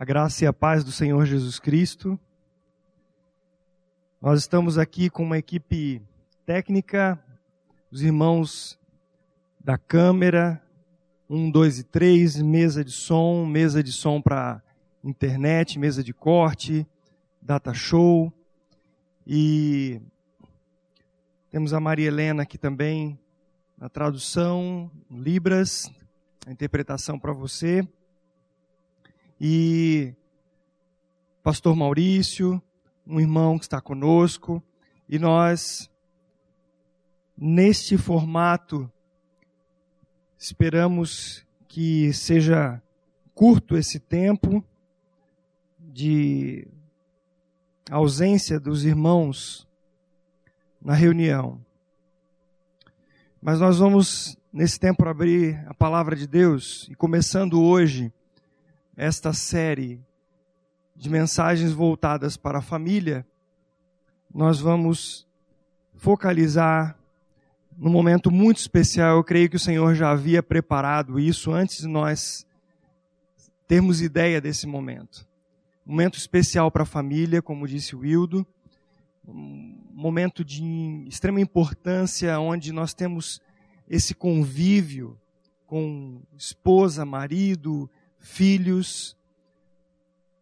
A graça e a paz do Senhor Jesus Cristo. Nós estamos aqui com uma equipe técnica, os irmãos da câmera, um, dois e três, mesa de som, mesa de som para internet, mesa de corte, data show. E temos a Maria Helena aqui também na tradução, Libras, a interpretação para você. E Pastor Maurício, um irmão que está conosco, e nós, neste formato, esperamos que seja curto esse tempo de ausência dos irmãos na reunião. Mas nós vamos, nesse tempo, abrir a palavra de Deus e começando hoje esta série de mensagens voltadas para a família, nós vamos focalizar num momento muito especial. Eu creio que o Senhor já havia preparado isso antes de nós termos ideia desse momento. Um momento especial para a família, como disse o Wildo, um momento de extrema importância onde nós temos esse convívio com esposa, marido, filhos,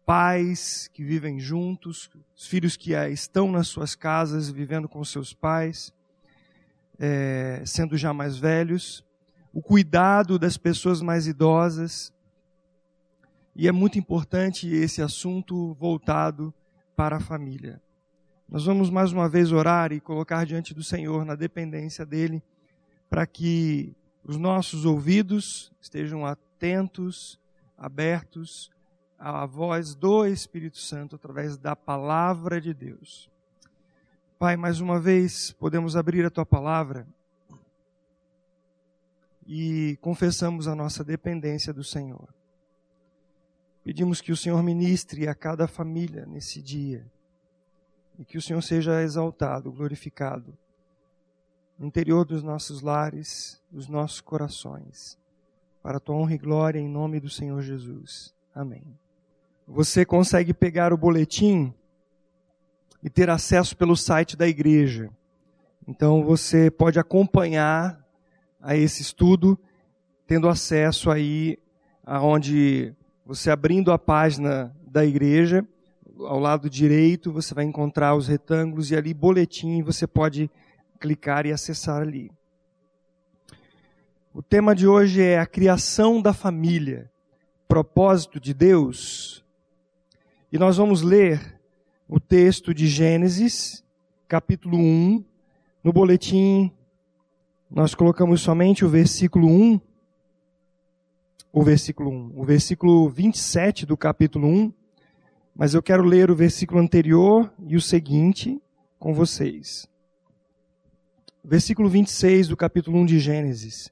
pais que vivem juntos, os filhos que estão nas suas casas vivendo com seus pais, é, sendo já mais velhos, o cuidado das pessoas mais idosas. E é muito importante esse assunto voltado para a família. Nós vamos mais uma vez orar e colocar diante do Senhor, na dependência dEle, para que os nossos ouvidos estejam atentos abertos à voz do Espírito Santo através da palavra de Deus. Pai, mais uma vez podemos abrir a tua palavra e confessamos a nossa dependência do Senhor. Pedimos que o Senhor ministre a cada família nesse dia e que o Senhor seja exaltado, glorificado no interior dos nossos lares, dos nossos corações para a tua honra e glória, em nome do Senhor Jesus. Amém. Você consegue pegar o boletim e ter acesso pelo site da igreja. Então você pode acompanhar a esse estudo tendo acesso aí aonde você abrindo a página da igreja, ao lado direito você vai encontrar os retângulos e ali boletim, você pode clicar e acessar ali. O tema de hoje é a criação da família, propósito de Deus. E nós vamos ler o texto de Gênesis, capítulo 1. No boletim, nós colocamos somente o versículo 1. O versículo 1. O versículo 27 do capítulo 1. Mas eu quero ler o versículo anterior e o seguinte com vocês. Versículo 26 do capítulo 1 de Gênesis.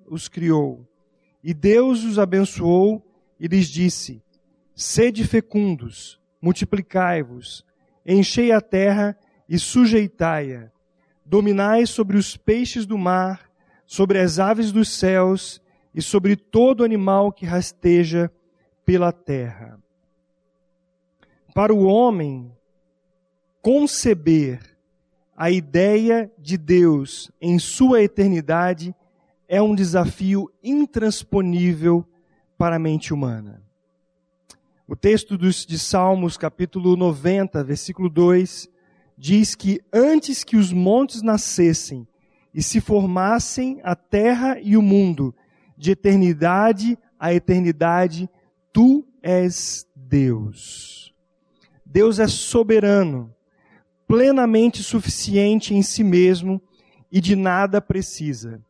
os criou. E Deus os abençoou e lhes disse: Sede fecundos, multiplicai-vos, enchei a terra e sujeitai-a. Dominai sobre os peixes do mar, sobre as aves dos céus e sobre todo animal que rasteja pela terra. Para o homem conceber a ideia de Deus em sua eternidade é um desafio intransponível para a mente humana. O texto de Salmos, capítulo 90, versículo 2, diz que antes que os montes nascessem e se formassem a terra e o mundo, de eternidade a eternidade, tu és Deus. Deus é soberano, plenamente suficiente em si mesmo e de nada precisa.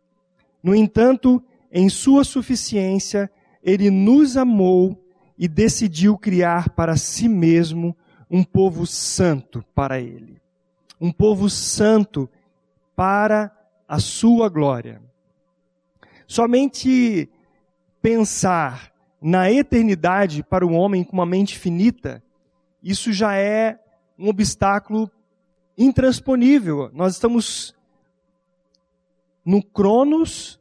No entanto, em sua suficiência, ele nos amou e decidiu criar para si mesmo um povo santo para ele. Um povo santo para a sua glória. Somente pensar na eternidade para o homem com uma mente finita, isso já é um obstáculo intransponível. Nós estamos no Cronos,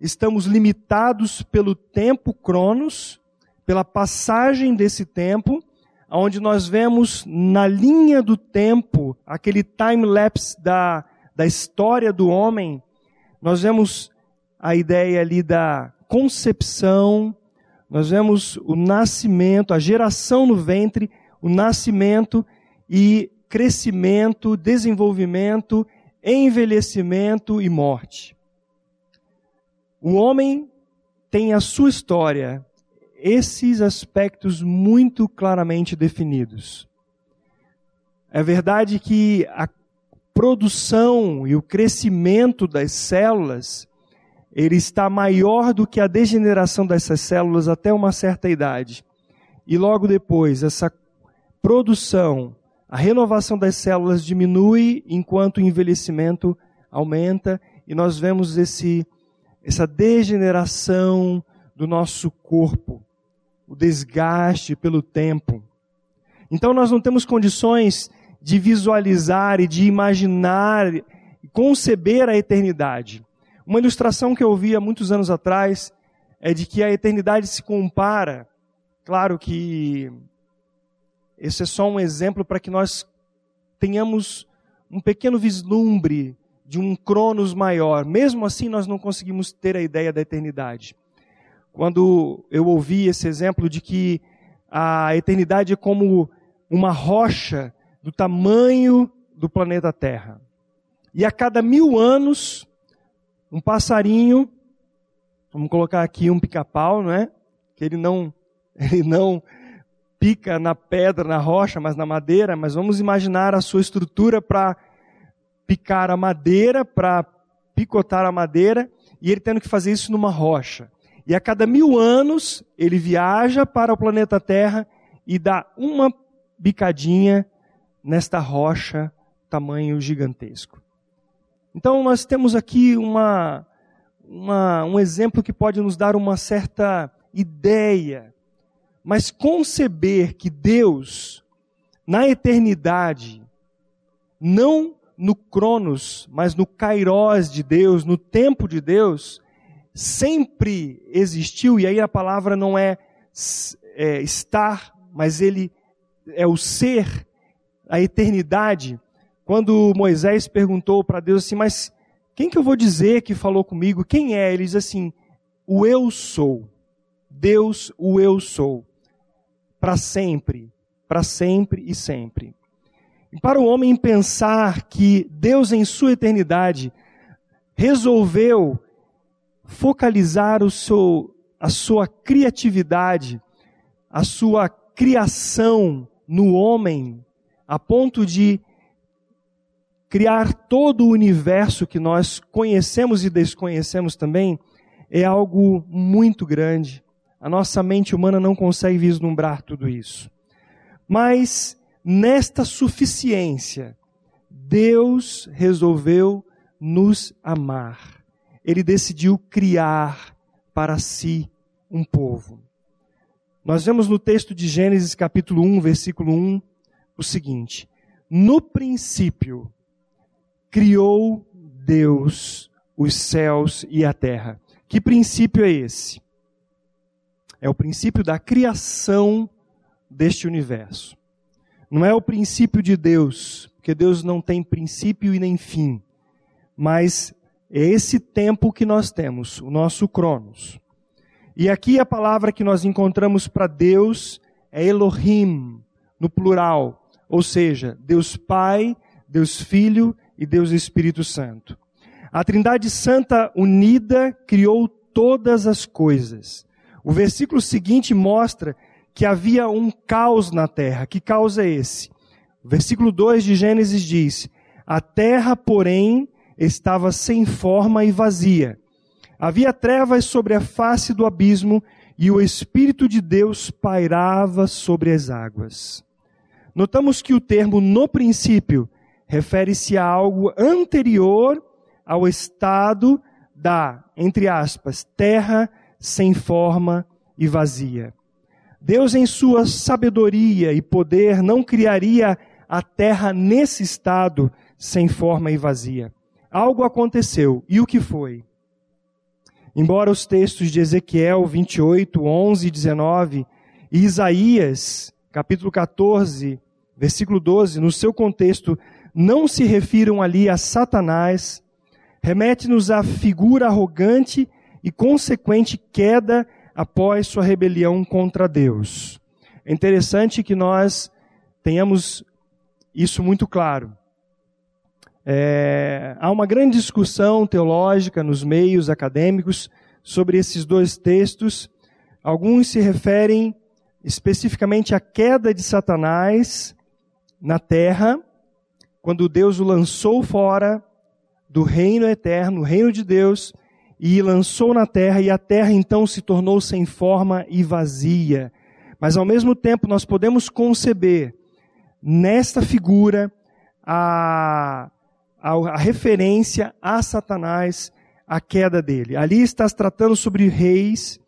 estamos limitados pelo tempo Cronos, pela passagem desse tempo, onde nós vemos na linha do tempo, aquele time-lapse da, da história do homem, nós vemos a ideia ali da concepção, nós vemos o nascimento, a geração no ventre, o nascimento e crescimento, desenvolvimento, envelhecimento e morte. O homem tem a sua história, esses aspectos muito claramente definidos. É verdade que a produção e o crescimento das células ele está maior do que a degeneração dessas células até uma certa idade. E logo depois, essa produção, a renovação das células diminui enquanto o envelhecimento aumenta e nós vemos esse, essa degeneração do nosso corpo, o desgaste pelo tempo. Então nós não temos condições de visualizar e de imaginar conceber a eternidade. Uma ilustração que eu ouvi há muitos anos atrás é de que a eternidade se compara, claro que esse é só um exemplo para que nós tenhamos um pequeno vislumbre de um cronos maior. Mesmo assim, nós não conseguimos ter a ideia da eternidade. Quando eu ouvi esse exemplo de que a eternidade é como uma rocha do tamanho do planeta Terra. E a cada mil anos, um passarinho, vamos colocar aqui um pica-pau, não é? Que ele não, ele não pica na pedra, na rocha, mas na madeira, mas vamos imaginar a sua estrutura para picar a madeira, para picotar a madeira, e ele tendo que fazer isso numa rocha. E a cada mil anos, ele viaja para o planeta Terra e dá uma bicadinha nesta rocha, tamanho gigantesco. Então, nós temos aqui uma, uma, um exemplo que pode nos dar uma certa ideia, mas conceber que Deus, na eternidade, não no Cronos, mas no Kairos de Deus, no tempo de Deus, sempre existiu, e aí a palavra não é, é estar, mas ele é o ser, a eternidade. Quando Moisés perguntou para Deus assim, mas quem que eu vou dizer que falou comigo? Quem é? Ele diz assim: o eu sou. Deus, o eu sou. Para sempre, para sempre e sempre. E para o homem pensar que Deus, em sua eternidade, resolveu focalizar o seu, a sua criatividade, a sua criação no homem, a ponto de criar todo o universo que nós conhecemos e desconhecemos também é algo muito grande. A nossa mente humana não consegue vislumbrar tudo isso. Mas nesta suficiência, Deus resolveu nos amar. Ele decidiu criar para si um povo. Nós vemos no texto de Gênesis capítulo 1, versículo 1, o seguinte: No princípio criou Deus os céus e a terra. Que princípio é esse? É o princípio da criação deste universo. Não é o princípio de Deus, porque Deus não tem princípio e nem fim, mas é esse tempo que nós temos, o nosso Cronos. E aqui a palavra que nós encontramos para Deus é Elohim, no plural, ou seja, Deus Pai, Deus Filho e Deus Espírito Santo. A Trindade Santa unida criou todas as coisas. O versículo seguinte mostra que havia um caos na terra. Que caos é esse? O versículo 2 de Gênesis diz: A terra, porém, estava sem forma e vazia. Havia trevas sobre a face do abismo, e o Espírito de Deus pairava sobre as águas. Notamos que o termo no princípio refere-se a algo anterior ao estado da, entre aspas, terra sem forma e vazia. Deus, em sua sabedoria e poder, não criaria a terra nesse estado sem forma e vazia. Algo aconteceu. E o que foi? Embora os textos de Ezequiel 28, 11 e 19 e Isaías, capítulo 14, versículo 12, no seu contexto, não se refiram ali a Satanás, remete-nos à figura arrogante e consequente queda após sua rebelião contra Deus. É interessante que nós tenhamos isso muito claro. É, há uma grande discussão teológica nos meios acadêmicos sobre esses dois textos. Alguns se referem especificamente à queda de Satanás na terra, quando Deus o lançou fora do reino eterno, o reino de Deus, e lançou na terra, e a terra então se tornou sem forma e vazia. Mas ao mesmo tempo nós podemos conceber nesta figura a, a, a referência a Satanás, a queda dele. Ali está se tratando sobre reis,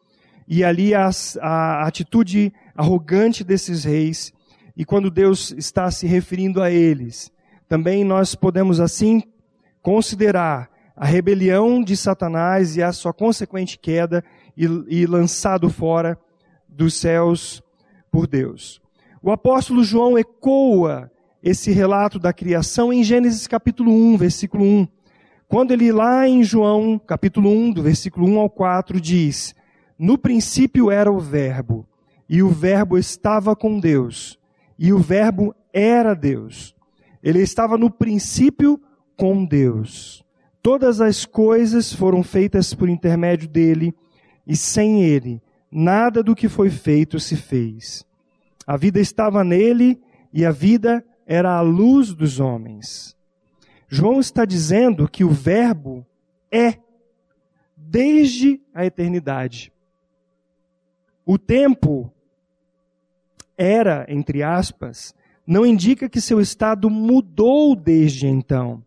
e ali a, a atitude arrogante desses reis, e quando Deus está se referindo a eles, também nós podemos assim considerar a rebelião de Satanás e a sua consequente queda e, e lançado fora dos céus por Deus. O apóstolo João ecoa esse relato da criação em Gênesis capítulo 1, versículo 1. Quando ele lá em João capítulo 1, do versículo 1 ao 4, diz: No princípio era o Verbo, e o Verbo estava com Deus, e o Verbo era Deus. Ele estava no princípio com Deus. Todas as coisas foram feitas por intermédio dele, e sem ele, nada do que foi feito se fez. A vida estava nele, e a vida era a luz dos homens. João está dizendo que o Verbo é desde a eternidade. O tempo era, entre aspas, não indica que seu estado mudou desde então.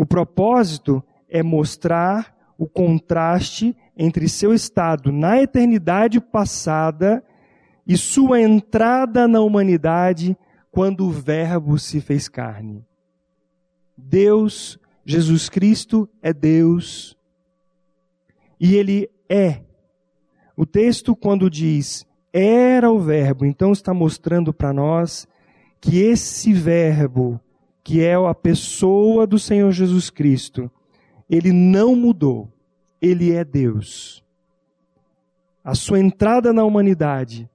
O propósito é mostrar o contraste entre seu estado na eternidade passada e sua entrada na humanidade quando o Verbo se fez carne. Deus, Jesus Cristo é Deus e Ele é. O texto, quando diz era o Verbo, então está mostrando para nós que esse Verbo que é a pessoa do Senhor Jesus Cristo, ele não mudou, ele é Deus. A sua entrada na humanidade,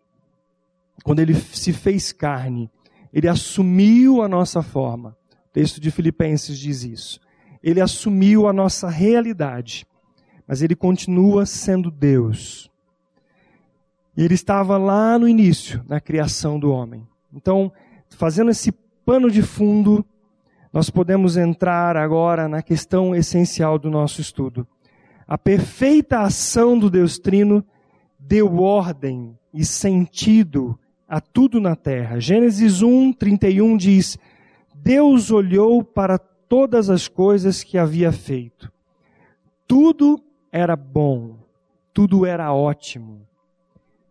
quando ele se fez carne, ele assumiu a nossa forma. O texto de Filipenses diz isso. Ele assumiu a nossa realidade, mas ele continua sendo Deus. E ele estava lá no início, na criação do homem. Então, fazendo esse pano de fundo, nós podemos entrar agora na questão essencial do nosso estudo. A perfeita ação do Deus Trino deu ordem e sentido a tudo na terra. Gênesis 1, 31 diz: Deus olhou para todas as coisas que havia feito. Tudo era bom, tudo era ótimo.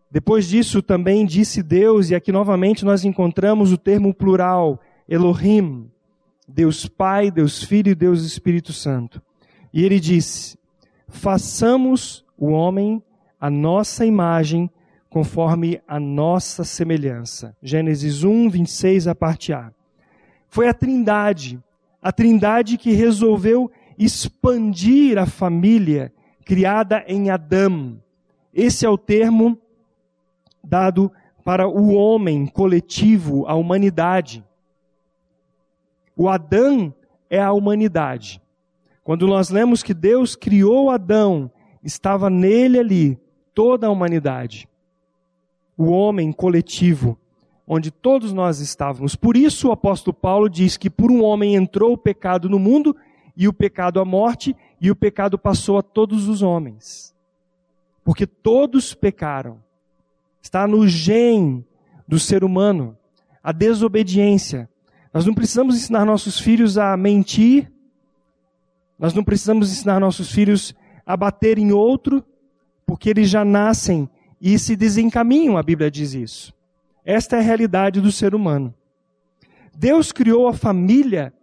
Depois disso também disse Deus, e aqui novamente nós encontramos o termo plural, Elohim, Deus Pai, Deus Filho e Deus Espírito Santo. E ele disse: façamos o homem a nossa imagem, conforme a nossa semelhança. Gênesis 1, 26, a parte A. Foi a Trindade, a Trindade que resolveu expandir a família criada em Adão. Esse é o termo dado para o homem coletivo, a humanidade. O Adão é a humanidade. Quando nós lemos que Deus criou Adão, estava nele ali toda a humanidade. O homem coletivo, onde todos nós estávamos. Por isso o apóstolo Paulo diz que por um homem entrou o pecado no mundo, e o pecado a morte, e o pecado passou a todos os homens. porque todos pecaram. Está no gene do ser humano a desobediência. Nós não precisamos ensinar nossos filhos a mentir, nós não precisamos ensinar nossos filhos a bater em outro, porque eles já nascem e se desencaminham, a Bíblia diz isso. Esta é a realidade do ser humano. Deus criou a família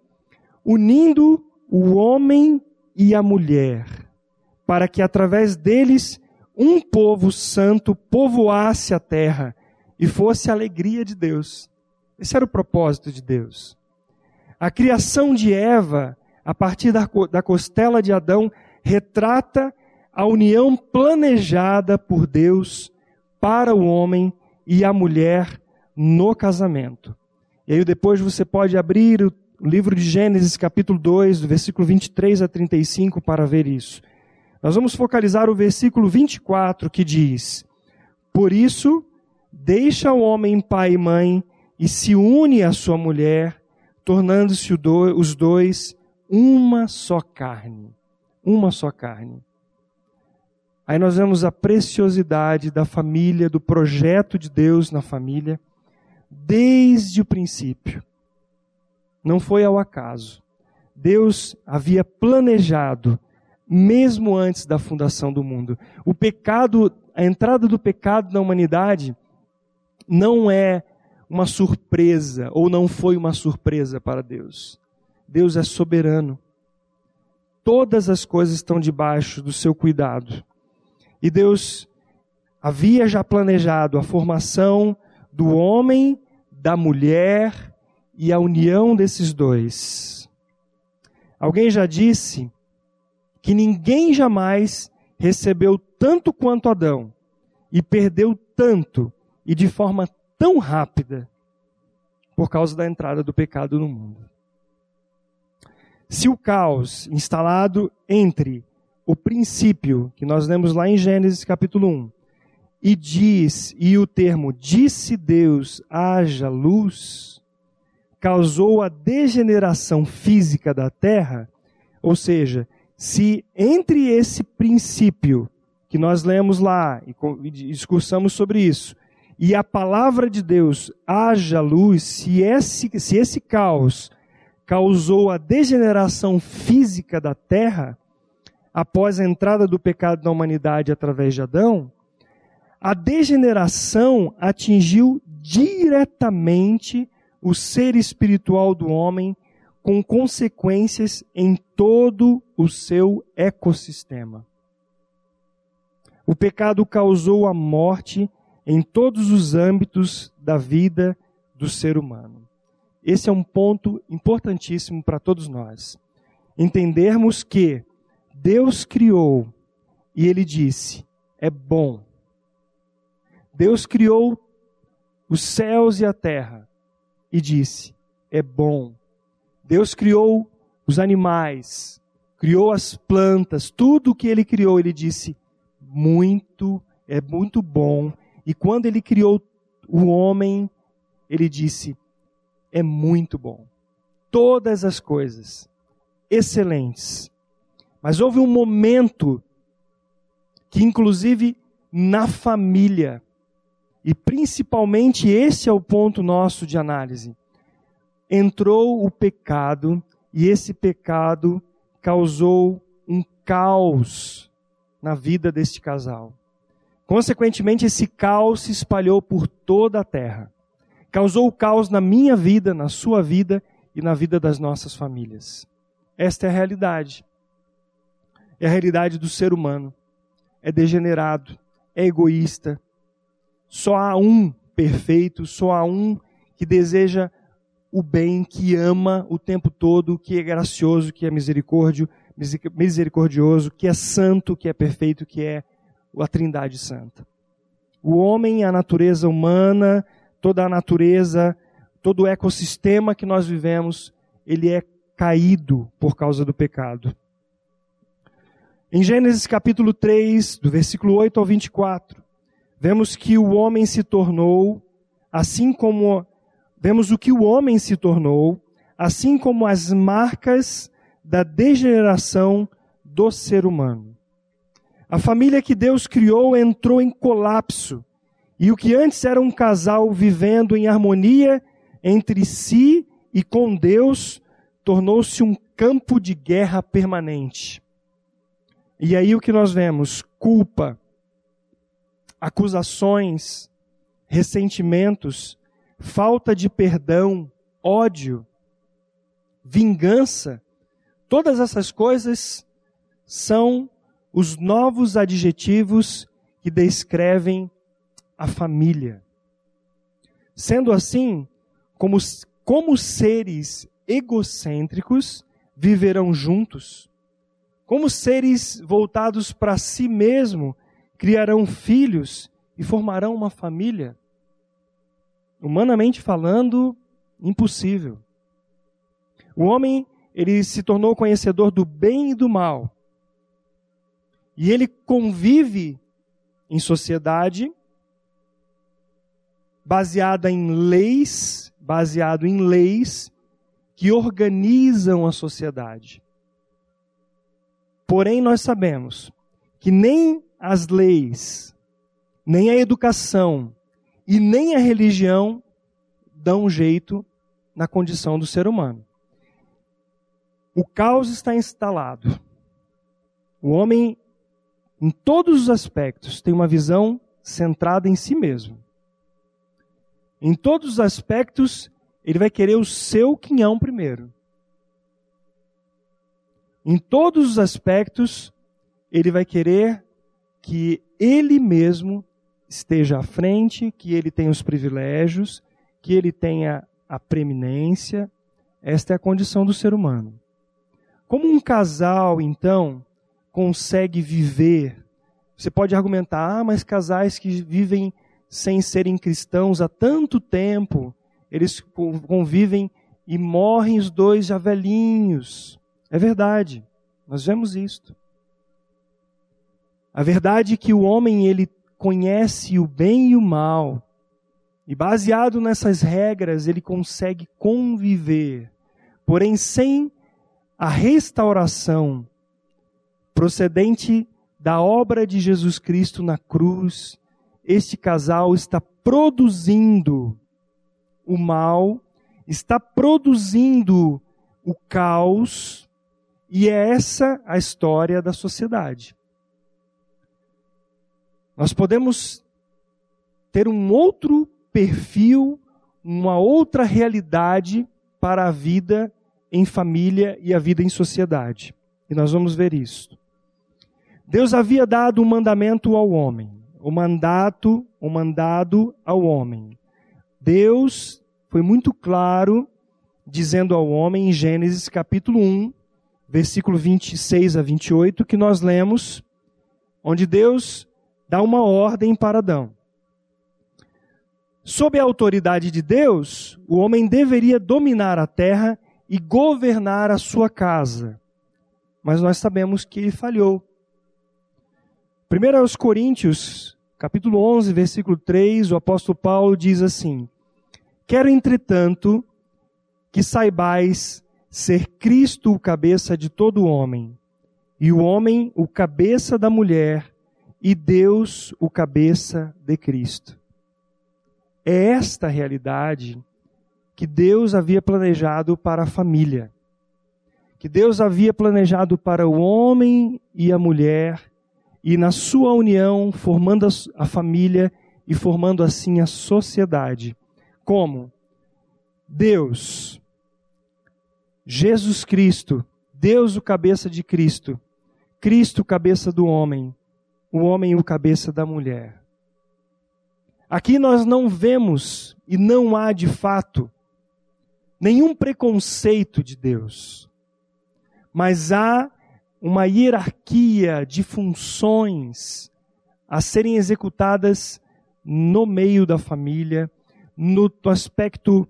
unindo o homem e a mulher, para que através deles um povo santo povoasse a terra e fosse a alegria de Deus. Esse era o propósito de Deus. A criação de Eva, a partir da, da costela de Adão, retrata a união planejada por Deus para o homem e a mulher no casamento. E aí depois você pode abrir o livro de Gênesis, capítulo 2, do versículo 23 a 35, para ver isso. Nós vamos focalizar o versículo 24, que diz: Por isso, deixa o homem pai e mãe e se une à sua mulher, tornando-se os dois uma só carne. Uma só carne. Aí nós vemos a preciosidade da família, do projeto de Deus na família, desde o princípio. Não foi ao acaso. Deus havia planejado, mesmo antes da fundação do mundo. O pecado, a entrada do pecado na humanidade, não é uma surpresa, ou não foi uma surpresa para Deus. Deus é soberano. Todas as coisas estão debaixo do seu cuidado. E Deus havia já planejado a formação do homem, da mulher e a união desses dois. Alguém já disse que ninguém jamais recebeu tanto quanto Adão e perdeu tanto e de forma tão rápida por causa da entrada do pecado no mundo. Se o caos instalado entre o princípio que nós lemos lá em Gênesis capítulo 1 e diz, e o termo disse Deus, haja luz, causou a degeneração física da terra, ou seja, se entre esse princípio que nós lemos lá e discursamos sobre isso, e a palavra de Deus haja luz, se esse, se esse caos causou a degeneração física da terra, após a entrada do pecado na humanidade através de Adão, a degeneração atingiu diretamente o ser espiritual do homem, com consequências em todo o seu ecossistema. O pecado causou a morte em todos os âmbitos da vida do ser humano. Esse é um ponto importantíssimo para todos nós. Entendermos que Deus criou e ele disse: é bom. Deus criou os céus e a terra e disse: é bom. Deus criou os animais, criou as plantas, tudo o que ele criou, ele disse: muito, é muito bom. E quando ele criou o homem, ele disse: é muito bom. Todas as coisas excelentes mas houve um momento que, inclusive, na família, e principalmente esse é o ponto nosso de análise, entrou o pecado e esse pecado causou um caos na vida deste casal. Consequentemente, esse caos se espalhou por toda a terra. Causou caos na minha vida, na sua vida e na vida das nossas famílias. Esta é a realidade é a realidade do ser humano. É degenerado, é egoísta. Só há um perfeito, só há um que deseja o bem, que ama o tempo todo, que é gracioso, que é misericórdio, misericordioso, que é santo, que é perfeito, que é a Trindade Santa. O homem, a natureza humana, toda a natureza, todo o ecossistema que nós vivemos, ele é caído por causa do pecado. Em Gênesis capítulo 3, do versículo 8 ao 24, vemos que o homem se tornou, assim como vemos o que o homem se tornou, assim como as marcas da degeneração do ser humano. A família que Deus criou entrou em colapso. E o que antes era um casal vivendo em harmonia entre si e com Deus, tornou-se um campo de guerra permanente. E aí o que nós vemos? Culpa, acusações, ressentimentos, falta de perdão, ódio, vingança. Todas essas coisas são os novos adjetivos que descrevem a família. Sendo assim, como, como seres egocêntricos viverão juntos, como seres voltados para si mesmo criarão filhos e formarão uma família. Humanamente falando, impossível. O homem, ele se tornou conhecedor do bem e do mal. E ele convive em sociedade baseada em leis, baseado em leis que organizam a sociedade. Porém, nós sabemos que nem as leis, nem a educação e nem a religião dão jeito na condição do ser humano. O caos está instalado. O homem, em todos os aspectos, tem uma visão centrada em si mesmo. Em todos os aspectos, ele vai querer o seu quinhão primeiro. Em todos os aspectos, ele vai querer que ele mesmo esteja à frente, que ele tenha os privilégios, que ele tenha a preeminência. Esta é a condição do ser humano. Como um casal, então, consegue viver? Você pode argumentar, ah, mas casais que vivem sem serem cristãos há tanto tempo, eles convivem e morrem os dois já velhinhos. É verdade, nós vemos isto. A verdade é que o homem ele conhece o bem e o mal, e baseado nessas regras ele consegue conviver, porém sem a restauração procedente da obra de Jesus Cristo na cruz este casal está produzindo o mal, está produzindo o caos, e é essa a história da sociedade. Nós podemos ter um outro perfil, uma outra realidade para a vida em família e a vida em sociedade. E nós vamos ver isso. Deus havia dado um mandamento ao homem o mandato, o mandado ao homem. Deus foi muito claro dizendo ao homem em Gênesis capítulo 1, versículo 26 a 28, que nós lemos, onde Deus dá uma ordem para Adão. Sob a autoridade de Deus, o homem deveria dominar a terra e governar a sua casa. Mas nós sabemos que ele falhou. 1 aos Coríntios, capítulo 11, versículo 3, o apóstolo Paulo diz assim: Quero, entretanto, que saibais ser Cristo o cabeça de todo homem, e o homem o cabeça da mulher, e Deus o cabeça de Cristo. É esta realidade que Deus havia planejado para a família, que Deus havia planejado para o homem e a mulher e na sua união, formando a família e formando assim a sociedade. Como? Deus, Jesus Cristo, Deus o cabeça de Cristo, Cristo cabeça do homem, o homem o cabeça da mulher. Aqui nós não vemos e não há de fato nenhum preconceito de Deus, mas há uma hierarquia de funções a serem executadas no meio da família, no aspecto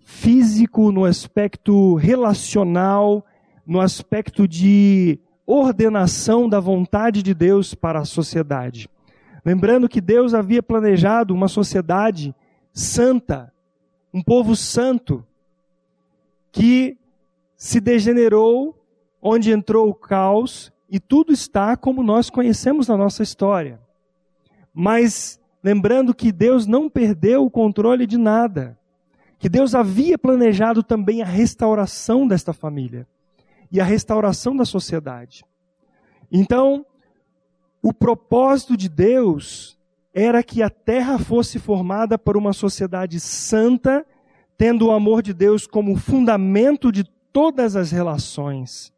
físico, no aspecto relacional, no aspecto de ordenação da vontade de Deus para a sociedade. Lembrando que Deus havia planejado uma sociedade santa, um povo santo, que se degenerou onde entrou o caos e tudo está como nós conhecemos na nossa história. Mas lembrando que Deus não perdeu o controle de nada, que Deus havia planejado também a restauração desta família e a restauração da sociedade. Então, o propósito de Deus era que a terra fosse formada por uma sociedade santa, tendo o amor de Deus como fundamento de todas as relações.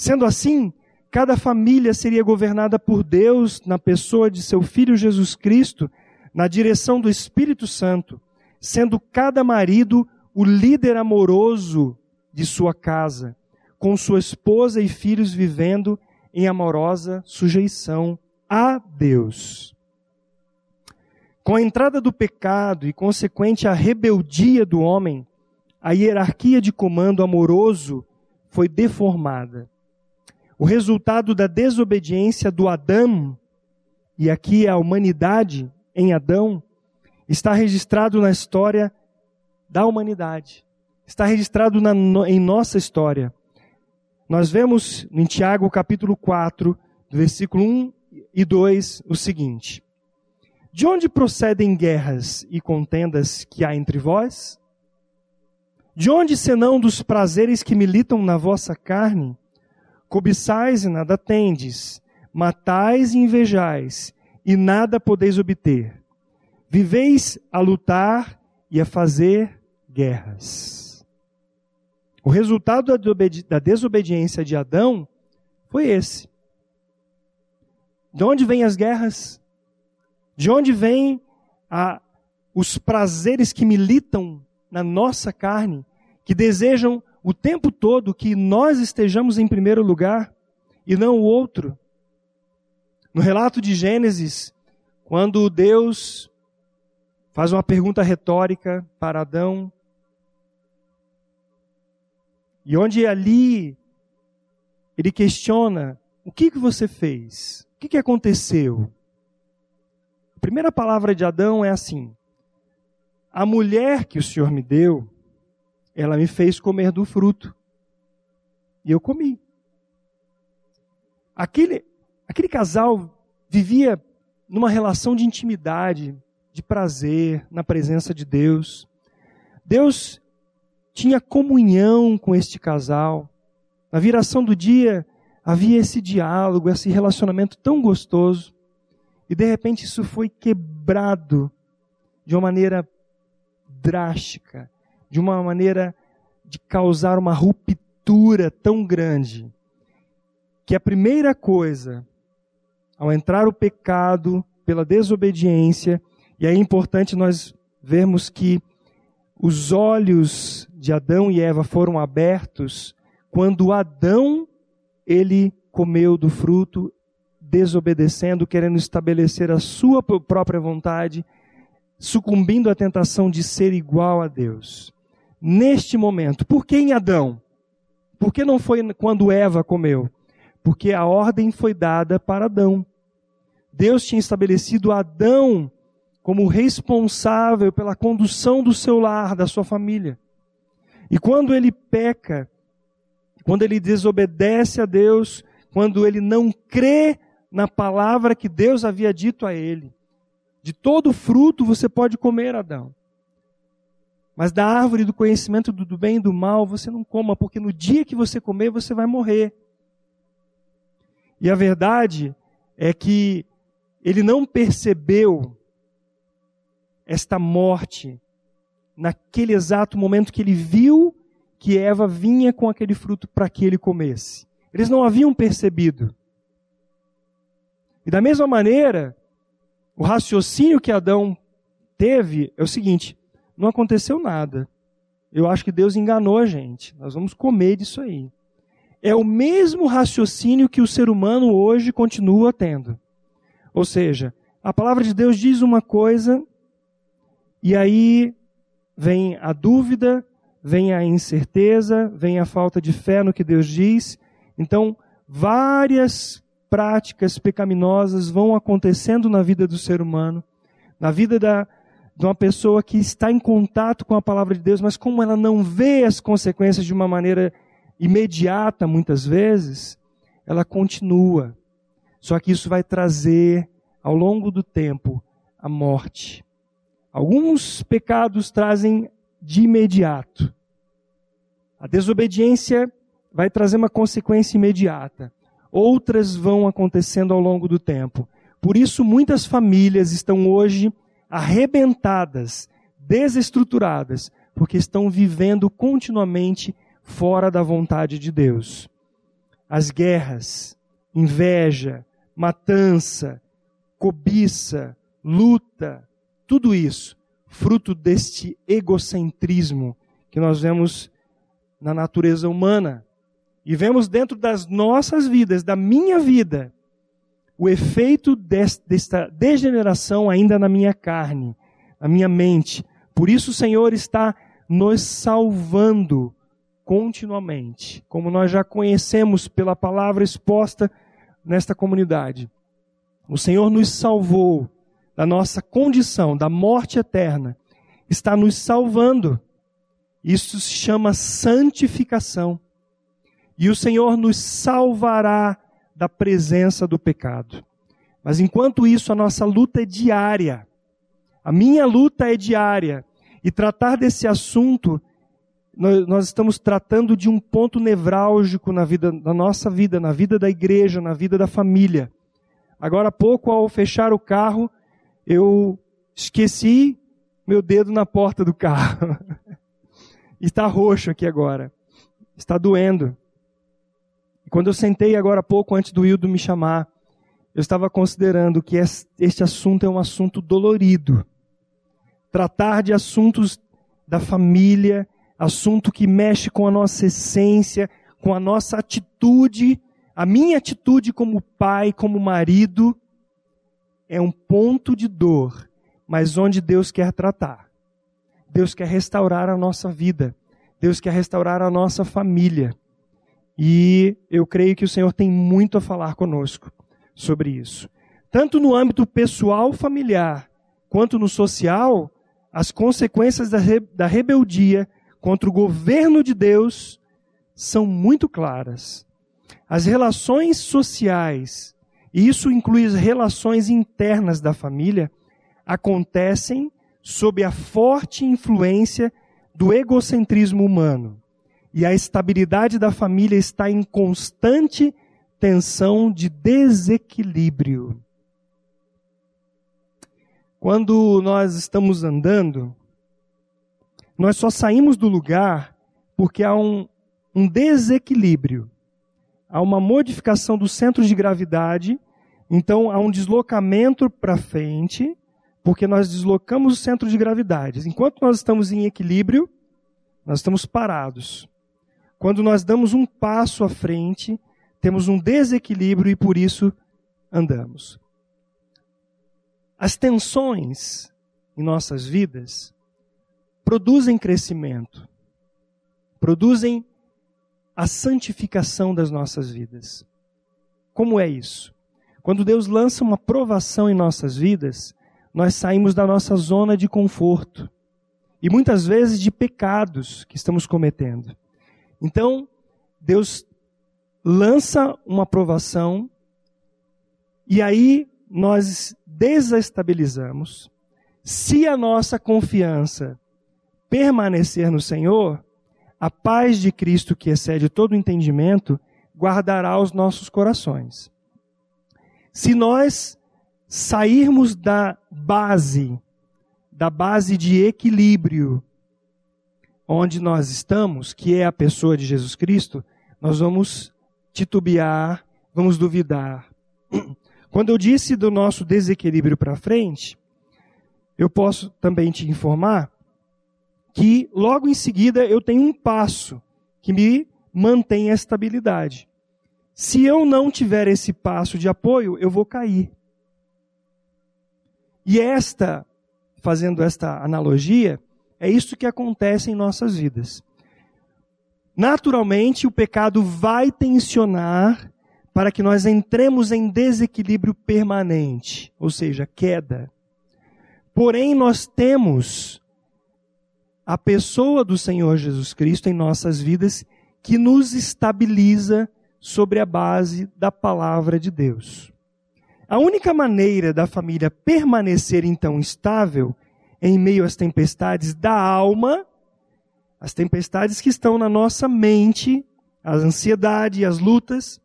Sendo assim, cada família seria governada por Deus na pessoa de seu filho Jesus Cristo, na direção do Espírito Santo, sendo cada marido o líder amoroso de sua casa, com sua esposa e filhos vivendo em amorosa sujeição a Deus. Com a entrada do pecado e consequente a rebeldia do homem, a hierarquia de comando amoroso foi deformada. O resultado da desobediência do Adão, e aqui a humanidade em Adão, está registrado na história da humanidade. Está registrado na, em nossa história. Nós vemos em Tiago capítulo 4, versículo 1 e 2, o seguinte: De onde procedem guerras e contendas que há entre vós? De onde senão dos prazeres que militam na vossa carne? Cobiçais e nada tendes, matais e invejais, e nada podeis obter. Viveis a lutar e a fazer guerras. O resultado da desobediência de Adão foi esse. De onde vêm as guerras? De onde vêm os prazeres que militam na nossa carne, que desejam o tempo todo que nós estejamos em primeiro lugar e não o outro. No relato de Gênesis, quando Deus faz uma pergunta retórica para Adão, e onde ali ele questiona: o que, que você fez? O que, que aconteceu? A primeira palavra de Adão é assim: a mulher que o Senhor me deu, ela me fez comer do fruto. E eu comi. Aquele, aquele casal vivia numa relação de intimidade, de prazer, na presença de Deus. Deus tinha comunhão com este casal. Na viração do dia havia esse diálogo, esse relacionamento tão gostoso. E de repente isso foi quebrado de uma maneira drástica de uma maneira de causar uma ruptura tão grande, que a primeira coisa, ao entrar o pecado pela desobediência, e é importante nós vermos que os olhos de Adão e Eva foram abertos quando Adão ele comeu do fruto, desobedecendo, querendo estabelecer a sua própria vontade, sucumbindo à tentação de ser igual a Deus neste momento. Por que em Adão? Por que não foi quando Eva comeu? Porque a ordem foi dada para Adão. Deus tinha estabelecido Adão como responsável pela condução do seu lar, da sua família. E quando ele peca, quando ele desobedece a Deus, quando ele não crê na palavra que Deus havia dito a ele, de todo fruto você pode comer, Adão. Mas da árvore do conhecimento do bem e do mal você não coma, porque no dia que você comer você vai morrer. E a verdade é que ele não percebeu esta morte naquele exato momento que ele viu que Eva vinha com aquele fruto para que ele comesse. Eles não haviam percebido. E da mesma maneira, o raciocínio que Adão teve é o seguinte: não aconteceu nada. Eu acho que Deus enganou a gente. Nós vamos comer disso aí. É o mesmo raciocínio que o ser humano hoje continua tendo. Ou seja, a palavra de Deus diz uma coisa, e aí vem a dúvida, vem a incerteza, vem a falta de fé no que Deus diz. Então, várias práticas pecaminosas vão acontecendo na vida do ser humano, na vida da, de uma pessoa que está em contato com a palavra de Deus, mas como ela não vê as consequências de uma maneira imediata, muitas vezes, ela continua. Só que isso vai trazer, ao longo do tempo, a morte. Alguns pecados trazem de imediato. A desobediência vai trazer uma consequência imediata. Outras vão acontecendo ao longo do tempo. Por isso, muitas famílias estão hoje arrebentadas, desestruturadas, porque estão vivendo continuamente fora da vontade de Deus. As guerras, inveja, matança, cobiça, luta, tudo isso fruto deste egocentrismo que nós vemos na natureza humana e vemos dentro das nossas vidas, da minha vida, o efeito desta degeneração ainda na minha carne, na minha mente. Por isso o Senhor está nos salvando continuamente, como nós já conhecemos pela palavra exposta nesta comunidade. O Senhor nos salvou da nossa condição, da morte eterna, está nos salvando. Isso se chama santificação. E o Senhor nos salvará da presença do pecado. Mas enquanto isso, a nossa luta é diária. A minha luta é diária. E tratar desse assunto, nós, estamos tratando de um ponto nevrálgico na vida, na nossa vida, na vida da igreja, na vida da família. Agora há pouco, ao fechar o carro, eu esqueci meu dedo na porta do carro. Está roxo aqui agora. Está doendo. Quando eu sentei agora há pouco, antes do Hildo me chamar, eu estava considerando que este assunto é um assunto dolorido. Tratar de assuntos da família, assunto que mexe com a nossa essência, com a nossa atitude, a minha atitude como pai, como marido, é um ponto de dor, mas onde Deus quer tratar. Deus quer restaurar a nossa vida. Deus quer restaurar a nossa família. E eu creio que o Senhor tem muito a falar conosco sobre isso. Tanto no âmbito pessoal, familiar, quanto no social, as consequências da, re, da rebeldia contra o governo de Deus são muito claras. As relações sociais, e isso inclui as relações internas da família, acontecem sob a forte influência do egocentrismo humano e a estabilidade da família está em constante tensão de desequilíbrio. Quando nós estamos andando, nós só saímos do lugar porque há um, um desequilíbrio, há uma modificação do centro de gravidade, então há um deslocamento para frente, porque nós deslocamos o centro de gravidade. Enquanto nós estamos em equilíbrio, nós estamos parados. Quando nós damos um passo à frente, temos um desequilíbrio e por isso andamos. As tensões em nossas vidas produzem crescimento, produzem a santificação das nossas vidas. Como é isso? Quando Deus lança uma provação em nossas vidas, nós saímos da nossa zona de conforto e muitas vezes de pecados que estamos cometendo. Então, Deus lança uma aprovação e aí nós desestabilizamos. Se a nossa confiança permanecer no Senhor, a paz de Cristo, que excede todo entendimento, guardará os nossos corações. Se nós sairmos da base, da base de equilíbrio, onde nós estamos, que é a pessoa de Jesus Cristo, nós vamos titubear, vamos duvidar. Quando eu disse do nosso desequilíbrio para frente, eu posso também te informar que logo em seguida eu tenho um passo que me mantém a estabilidade. Se eu não tiver esse passo de apoio, eu vou cair. E esta, fazendo esta analogia, é isso que acontece em nossas vidas. Naturalmente, o pecado vai tensionar para que nós entremos em desequilíbrio permanente, ou seja, queda. Porém, nós temos a pessoa do Senhor Jesus Cristo em nossas vidas que nos estabiliza sobre a base da palavra de Deus. A única maneira da família permanecer então estável em meio às tempestades da alma, as tempestades que estão na nossa mente, a ansiedade, as lutas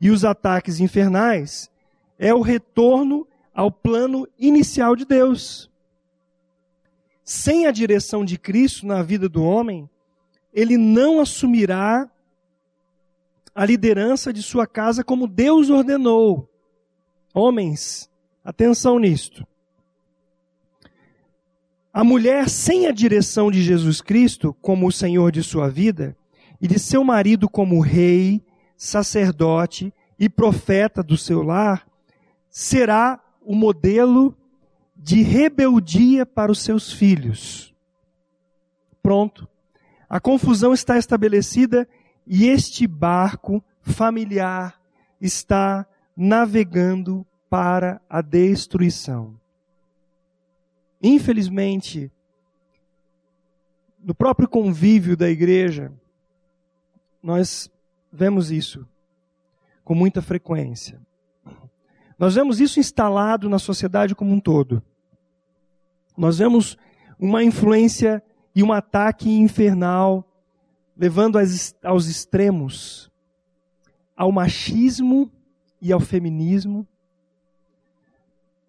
e os ataques infernais, é o retorno ao plano inicial de Deus. Sem a direção de Cristo na vida do homem, ele não assumirá a liderança de sua casa como Deus ordenou. Homens, atenção nisto. A mulher sem a direção de Jesus Cristo como o Senhor de sua vida e de seu marido como rei, sacerdote e profeta do seu lar, será o modelo de rebeldia para os seus filhos. Pronto. A confusão está estabelecida e este barco familiar está navegando para a destruição. Infelizmente, no próprio convívio da igreja, nós vemos isso com muita frequência. Nós vemos isso instalado na sociedade como um todo. Nós vemos uma influência e um ataque infernal levando aos extremos, ao machismo e ao feminismo.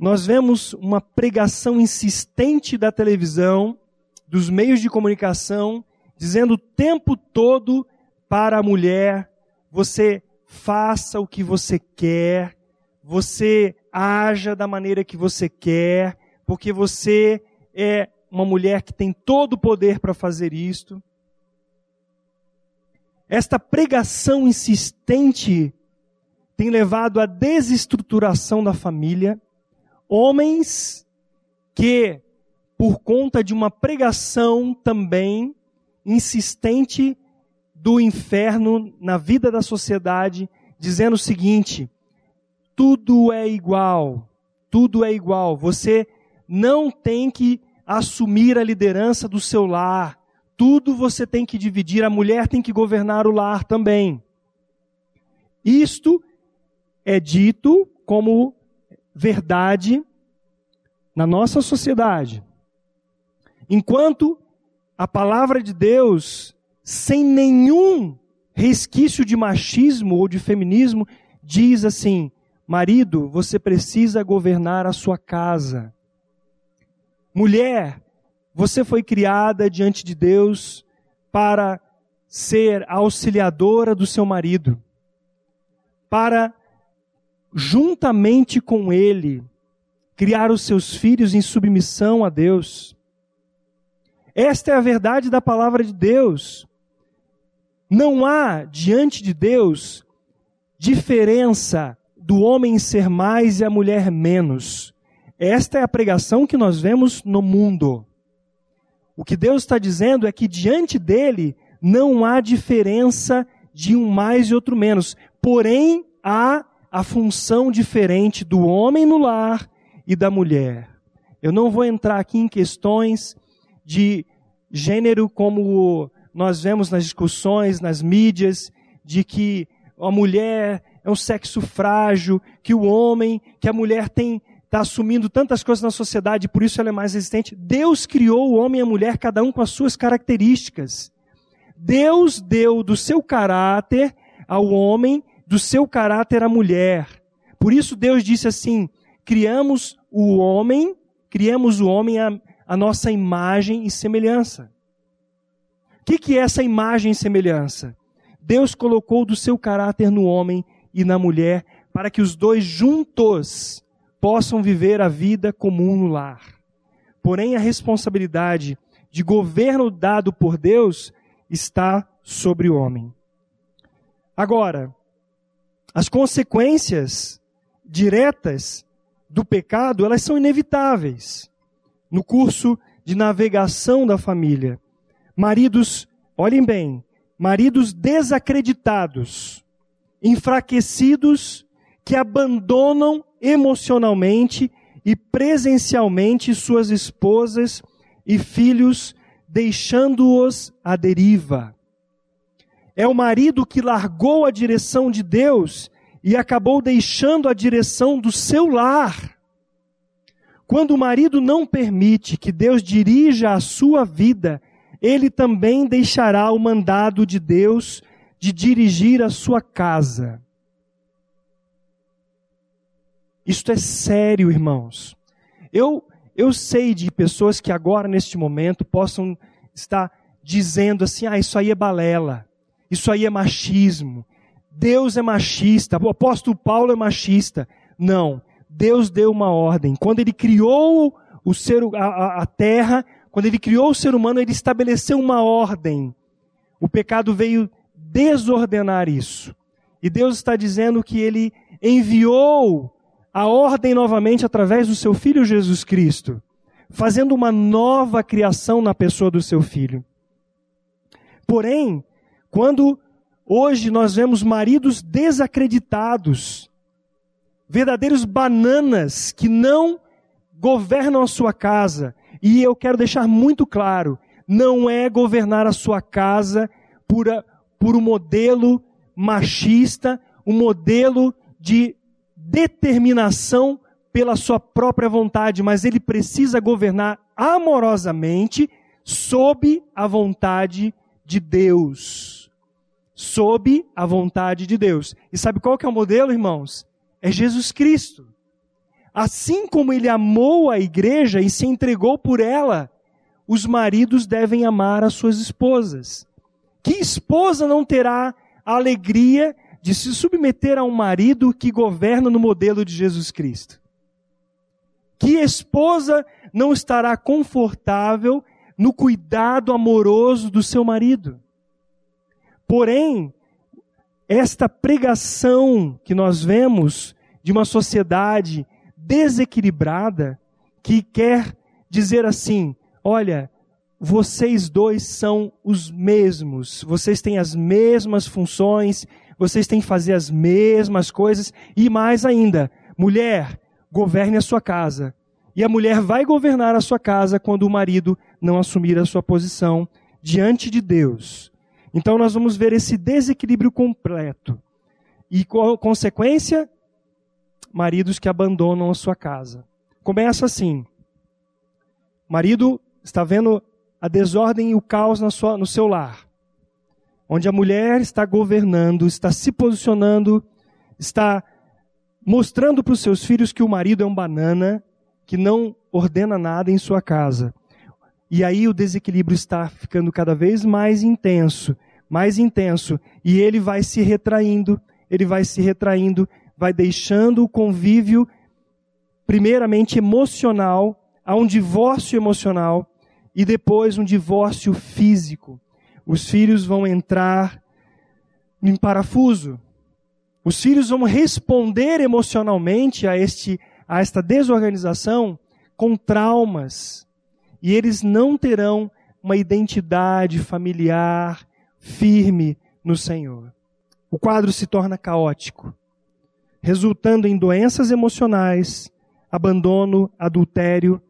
Nós vemos uma pregação insistente da televisão, dos meios de comunicação, dizendo o tempo todo para a mulher: você faça o que você quer, você haja da maneira que você quer, porque você é uma mulher que tem todo o poder para fazer isto. Esta pregação insistente tem levado à desestruturação da família. Homens que, por conta de uma pregação também insistente do inferno na vida da sociedade, dizendo o seguinte: tudo é igual, tudo é igual. Você não tem que assumir a liderança do seu lar tudo você tem que dividir, a mulher tem que governar o lar também. Isto é dito como verdade na nossa sociedade. Enquanto a palavra de Deus, sem nenhum resquício de machismo ou de feminismo, diz assim: marido, você precisa governar a sua casa. Mulher, você foi criada diante de Deus para ser a auxiliadora do seu marido, para, juntamente com ele, criar os seus filhos em submissão a Deus. Esta é a verdade da palavra de Deus. Não há diante de Deus diferença do homem ser mais e a mulher menos. Esta é a pregação que nós vemos no mundo. O que Deus está dizendo é que diante dele não há diferença de um mais e outro menos. Porém, há a função diferente do homem no lar e da mulher. Eu não vou entrar aqui em questões de gênero como nós vemos nas discussões, nas mídias, de que a mulher é um sexo frágil, que o homem, que a mulher tem está assumindo tantas coisas na sociedade, por isso ela é mais resistente. Deus criou o homem e a mulher, cada um com as suas características. Deus deu do seu caráter ao homem, do seu caráter à mulher. Por isso Deus disse assim: criamos o homem, criamos o homem a, a nossa imagem e semelhança. O que, que é essa imagem e semelhança? Deus colocou do seu caráter no homem e na mulher para que os dois juntos possam viver a vida comum no lar. Porém, a responsabilidade de governo dado por Deus está sobre o homem. Agora, as consequências diretas do pecado, elas são inevitáveis. No curso de navegação da família, maridos, olhem bem, maridos desacreditados, enfraquecidos, que abandonam emocionalmente e presencialmente suas esposas e filhos, deixando-os à deriva. É o marido que largou a direção de Deus e acabou deixando a direção do seu lar. Quando o marido não permite que Deus dirija a sua vida, ele também deixará o mandado de Deus de dirigir a sua casa. Isto é sério, irmãos. Eu, eu sei de pessoas que agora, neste momento, possam estar dizendo assim: ah, isso aí é balela, isso aí é machismo, Deus é machista, o apóstolo Paulo é machista. Não, Deus deu uma ordem. Quando ele criou o ser, a, a terra, quando ele criou o ser humano, ele estabeleceu uma ordem. O pecado veio desordenar isso. E Deus está dizendo que ele enviou a ordem novamente através do seu filho Jesus Cristo, fazendo uma nova criação na pessoa do seu filho. Porém, quando Hoje nós vemos maridos desacreditados, verdadeiros bananas que não governam a sua casa. E eu quero deixar muito claro: não é governar a sua casa por, a, por um modelo machista, um modelo de determinação pela sua própria vontade, mas ele precisa governar amorosamente sob a vontade de Deus sob a vontade de Deus. E sabe qual que é o modelo, irmãos? É Jesus Cristo. Assim como ele amou a igreja e se entregou por ela, os maridos devem amar as suas esposas. Que esposa não terá a alegria de se submeter a um marido que governa no modelo de Jesus Cristo? Que esposa não estará confortável no cuidado amoroso do seu marido? Porém, esta pregação que nós vemos de uma sociedade desequilibrada, que quer dizer assim: olha, vocês dois são os mesmos, vocês têm as mesmas funções, vocês têm que fazer as mesmas coisas, e mais ainda, mulher, governe a sua casa. E a mulher vai governar a sua casa quando o marido não assumir a sua posição diante de Deus. Então nós vamos ver esse desequilíbrio completo. E consequência, maridos que abandonam a sua casa. Começa assim. Marido está vendo a desordem e o caos na sua, no seu lar. Onde a mulher está governando, está se posicionando, está mostrando para os seus filhos que o marido é um banana, que não ordena nada em sua casa. E aí o desequilíbrio está ficando cada vez mais intenso, mais intenso, e ele vai se retraindo, ele vai se retraindo, vai deixando o convívio primeiramente emocional, a um divórcio emocional e depois um divórcio físico. Os filhos vão entrar em parafuso. Os filhos vão responder emocionalmente a este a esta desorganização com traumas, e eles não terão uma identidade familiar firme no Senhor. O quadro se torna caótico, resultando em doenças emocionais, abandono, adultério,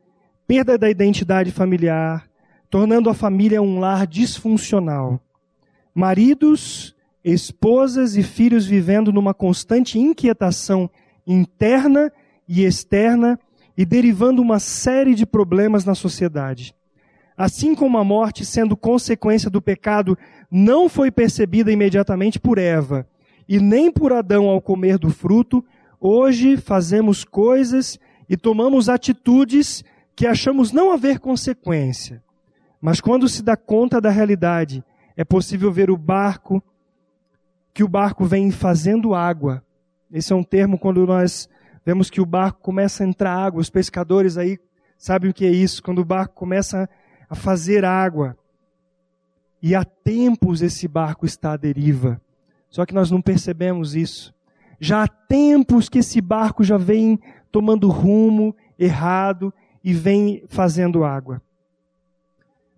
perda da identidade familiar, tornando a família um lar disfuncional. Maridos, esposas e filhos vivendo numa constante inquietação interna e externa e derivando uma série de problemas na sociedade. Assim como a morte, sendo consequência do pecado, não foi percebida imediatamente por Eva e nem por Adão ao comer do fruto, hoje fazemos coisas e tomamos atitudes que achamos não haver consequência. Mas quando se dá conta da realidade, é possível ver o barco, que o barco vem fazendo água. Esse é um termo quando nós vemos que o barco começa a entrar água. Os pescadores aí sabem o que é isso, quando o barco começa a fazer água. E há tempos esse barco está à deriva. Só que nós não percebemos isso. Já há tempos que esse barco já vem tomando rumo errado e vem fazendo água.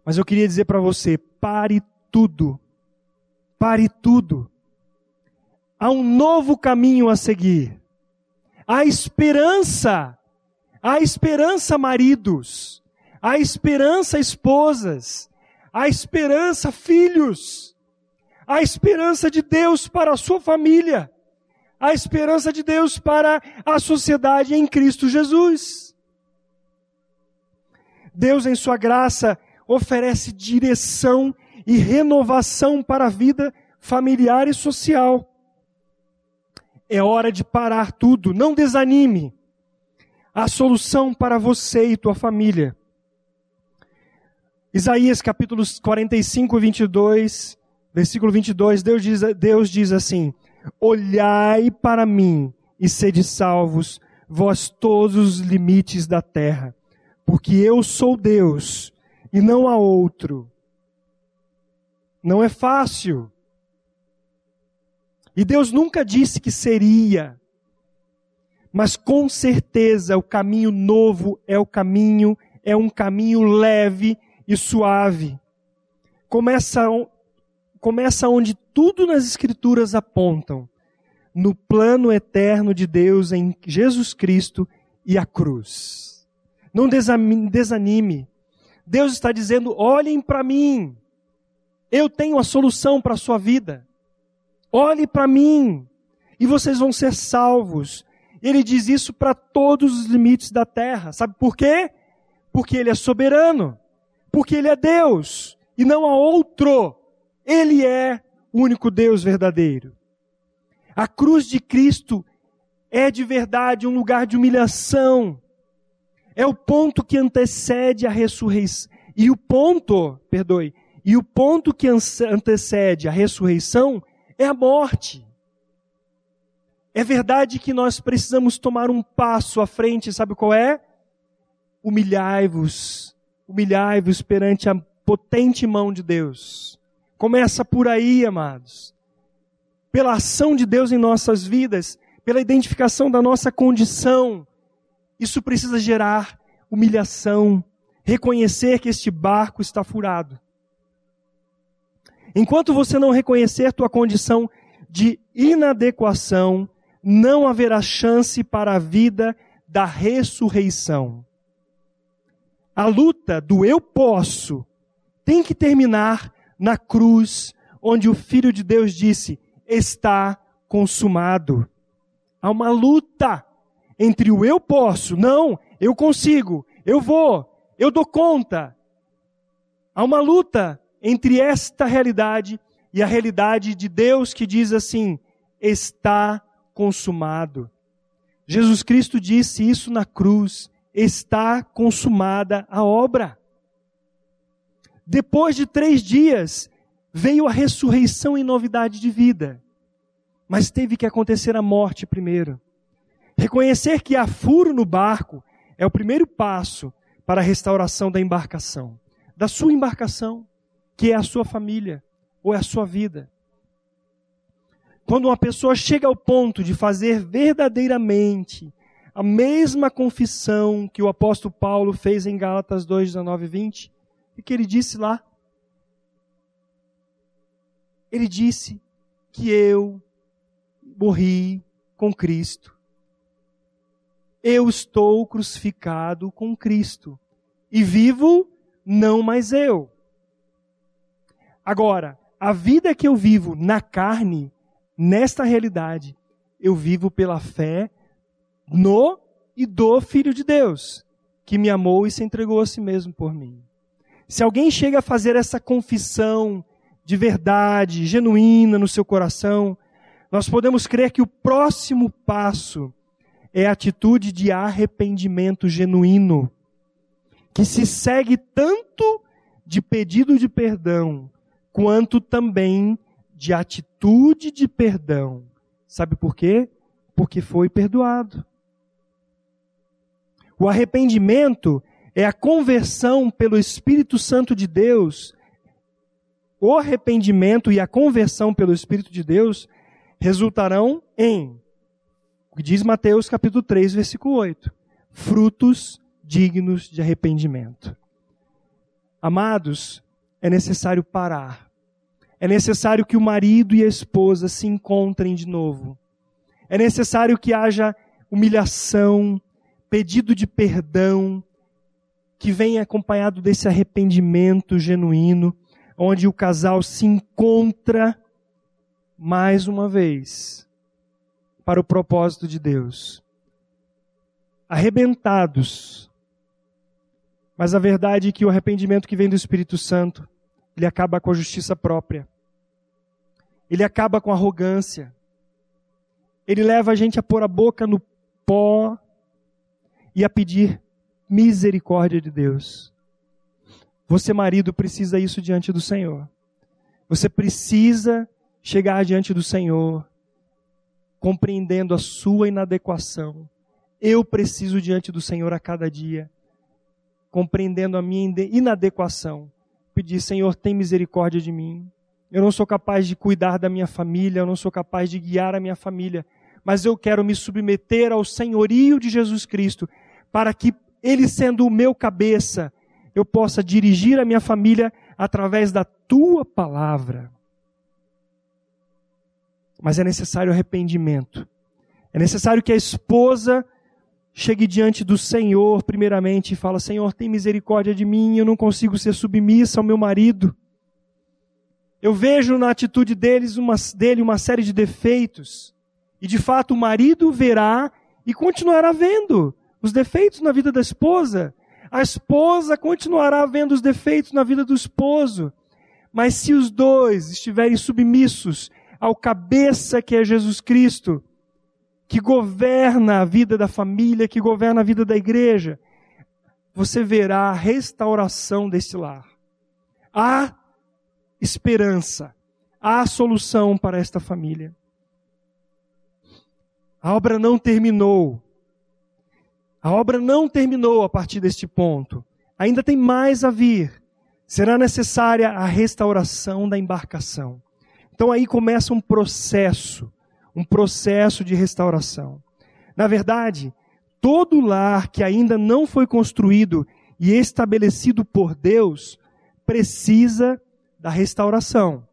Mas eu queria dizer para você: pare tudo. Pare tudo. Há um novo caminho a seguir. Há esperança. Há esperança, maridos. Há esperança, esposas. Há esperança, filhos. a esperança de Deus para a sua família, a esperança de Deus para a sociedade em Cristo Jesus. Deus, em Sua graça, oferece direção e renovação para a vida familiar e social. É hora de parar tudo, não desanime. A solução para você e tua família. Isaías capítulos 45 e 22, versículo 22, Deus diz, Deus diz assim: Olhai para mim e sede salvos, vós todos os limites da terra, porque eu sou Deus e não há outro. Não é fácil. E Deus nunca disse que seria, mas com certeza o caminho novo é o caminho, é um caminho leve e suave. Começa, começa onde tudo nas Escrituras apontam no plano eterno de Deus em Jesus Cristo e a cruz. Não desanime. Deus está dizendo: olhem para mim. Eu tenho a solução para a sua vida. Olhe para mim e vocês vão ser salvos. Ele diz isso para todos os limites da terra. Sabe por quê? Porque ele é soberano. Porque ele é Deus e não há outro. Ele é o único Deus verdadeiro. A cruz de Cristo é de verdade um lugar de humilhação. É o ponto que antecede a ressurreição. E o ponto, perdoe, e o ponto que antecede a ressurreição é a morte. É verdade que nós precisamos tomar um passo à frente, sabe qual é? Humilhai-vos, humilhai-vos perante a potente mão de Deus. Começa por aí, amados. Pela ação de Deus em nossas vidas, pela identificação da nossa condição. Isso precisa gerar humilhação, reconhecer que este barco está furado. Enquanto você não reconhecer tua condição de inadequação, não haverá chance para a vida da ressurreição. A luta do eu posso tem que terminar na cruz, onde o Filho de Deus disse: está consumado. Há uma luta entre o eu posso, não, eu consigo, eu vou, eu dou conta. Há uma luta entre esta realidade e a realidade de Deus que diz assim: está consumado. Jesus Cristo disse isso na cruz: está consumada a obra. Depois de três dias, veio a ressurreição em novidade de vida. Mas teve que acontecer a morte primeiro. Reconhecer que há furo no barco é o primeiro passo para a restauração da embarcação, da sua embarcação que é a sua família ou é a sua vida. Quando uma pessoa chega ao ponto de fazer verdadeiramente a mesma confissão que o apóstolo Paulo fez em Gálatas 2, 19 e 20, e que ele disse lá? Ele disse que eu morri com Cristo. Eu estou crucificado com Cristo. E vivo não mais eu, Agora, a vida que eu vivo na carne, nesta realidade, eu vivo pela fé no e do Filho de Deus, que me amou e se entregou a si mesmo por mim. Se alguém chega a fazer essa confissão de verdade, genuína no seu coração, nós podemos crer que o próximo passo é a atitude de arrependimento genuíno, que se segue tanto de pedido de perdão quanto também de atitude de perdão. Sabe por quê? Porque foi perdoado. O arrependimento é a conversão pelo Espírito Santo de Deus. O arrependimento e a conversão pelo Espírito de Deus resultarão em, diz Mateus capítulo 3, versículo 8, frutos dignos de arrependimento. Amados, é necessário parar é necessário que o marido e a esposa se encontrem de novo. É necessário que haja humilhação, pedido de perdão, que venha acompanhado desse arrependimento genuíno, onde o casal se encontra mais uma vez para o propósito de Deus. Arrebentados. Mas a verdade é que o arrependimento que vem do Espírito Santo, ele acaba com a justiça própria. Ele acaba com a arrogância. Ele leva a gente a pôr a boca no pó e a pedir misericórdia de Deus. Você, marido, precisa isso diante do Senhor. Você precisa chegar diante do Senhor, compreendendo a sua inadequação. Eu preciso diante do Senhor a cada dia, compreendendo a minha inadequação. Pedir, Senhor, tem misericórdia de mim. Eu não sou capaz de cuidar da minha família, eu não sou capaz de guiar a minha família, mas eu quero me submeter ao senhorio de Jesus Cristo, para que Ele, sendo o meu cabeça, eu possa dirigir a minha família através da tua palavra. Mas é necessário arrependimento. É necessário que a esposa chegue diante do Senhor, primeiramente, e fala: Senhor, tem misericórdia de mim, eu não consigo ser submissa ao meu marido. Eu vejo na atitude deles uma, dele uma série de defeitos. E de fato o marido verá e continuará vendo os defeitos na vida da esposa a esposa continuará vendo os defeitos na vida do esposo. Mas se os dois estiverem submissos ao cabeça que é Jesus Cristo, que governa a vida da família, que governa a vida da igreja, você verá a restauração desse lar. Há esperança, há solução para esta família. A obra não terminou. A obra não terminou a partir deste ponto. Ainda tem mais a vir. Será necessária a restauração da embarcação. Então aí começa um processo, um processo de restauração. Na verdade, todo lar que ainda não foi construído e estabelecido por Deus precisa da restauração.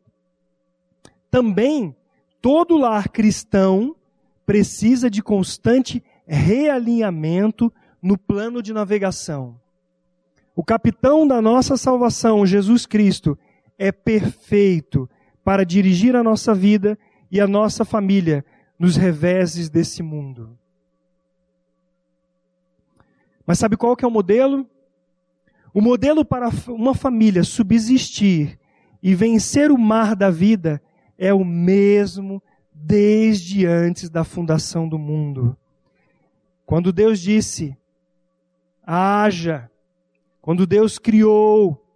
Também todo lar cristão precisa de constante realinhamento no plano de navegação. O capitão da nossa salvação, Jesus Cristo, é perfeito para dirigir a nossa vida e a nossa família nos reveses desse mundo. Mas sabe qual que é o modelo? O modelo para uma família subsistir e vencer o mar da vida é o mesmo desde antes da fundação do mundo. Quando Deus disse, haja, quando Deus criou,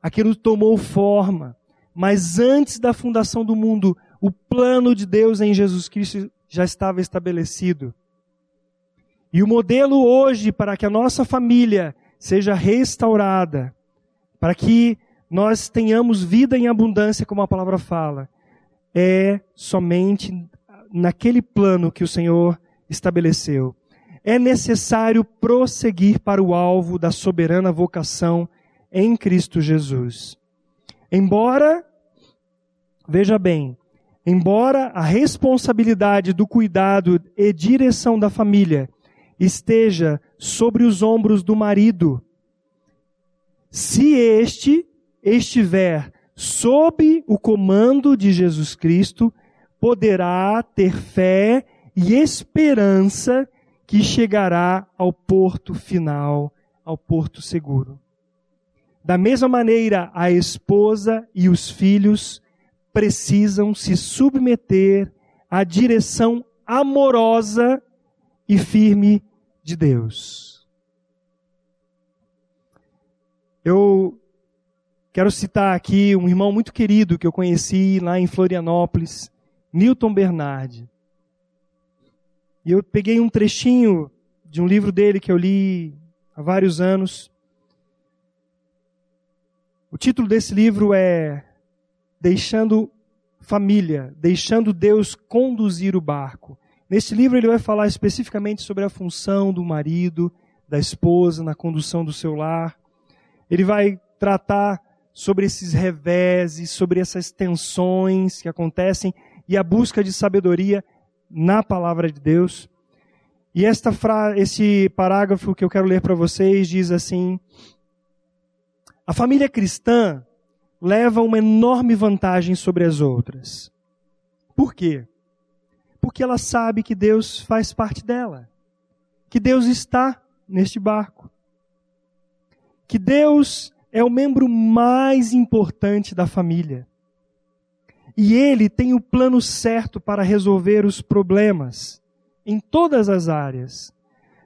aquilo tomou forma. Mas antes da fundação do mundo, o plano de Deus em Jesus Cristo já estava estabelecido. E o modelo hoje para que a nossa família seja restaurada, para que nós tenhamos vida em abundância, como a palavra fala, é somente naquele plano que o Senhor estabeleceu é necessário prosseguir para o alvo da soberana vocação em Cristo Jesus. Embora, veja bem, embora a responsabilidade do cuidado e direção da família esteja sobre os ombros do marido, se este estiver sob o comando de Jesus Cristo, poderá ter fé e esperança que chegará ao porto final, ao porto seguro. Da mesma maneira, a esposa e os filhos precisam se submeter à direção amorosa e firme de Deus. Eu quero citar aqui um irmão muito querido que eu conheci lá em Florianópolis, Newton Bernardi. E eu peguei um trechinho de um livro dele que eu li há vários anos. O título desse livro é Deixando Família, Deixando Deus Conduzir o Barco. Nesse livro ele vai falar especificamente sobre a função do marido, da esposa na condução do seu lar. Ele vai tratar sobre esses reveses, sobre essas tensões que acontecem e a busca de sabedoria na palavra de Deus. E esta fra esse parágrafo que eu quero ler para vocês diz assim: A família cristã leva uma enorme vantagem sobre as outras. Por quê? Porque ela sabe que Deus faz parte dela, que Deus está neste barco, que Deus é o membro mais importante da família. E ele tem o plano certo para resolver os problemas em todas as áreas.